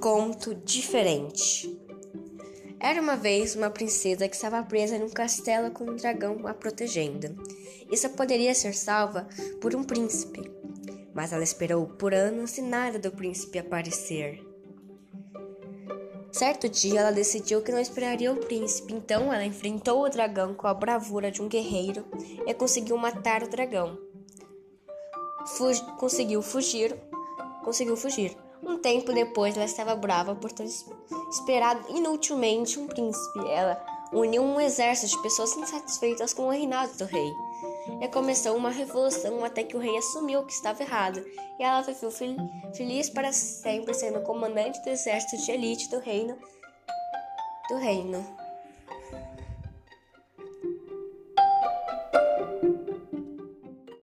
conto diferente. Era uma vez uma princesa que estava presa num castelo com um dragão a protegendo. Isso poderia ser salva por um príncipe, mas ela esperou por anos e nada do príncipe aparecer. Certo dia, ela decidiu que não esperaria o príncipe, então ela enfrentou o dragão com a bravura de um guerreiro e conseguiu matar o dragão. Conseguiu fugir, conseguiu fugir. Um tempo depois, ela estava brava por ter esperado inutilmente um príncipe. Ela uniu um exército de pessoas insatisfeitas com o reinado do rei. E começou uma revolução até que o rei assumiu que estava errado. E ela viveu fel feliz para sempre, sendo comandante do exército de elite do reino do reino.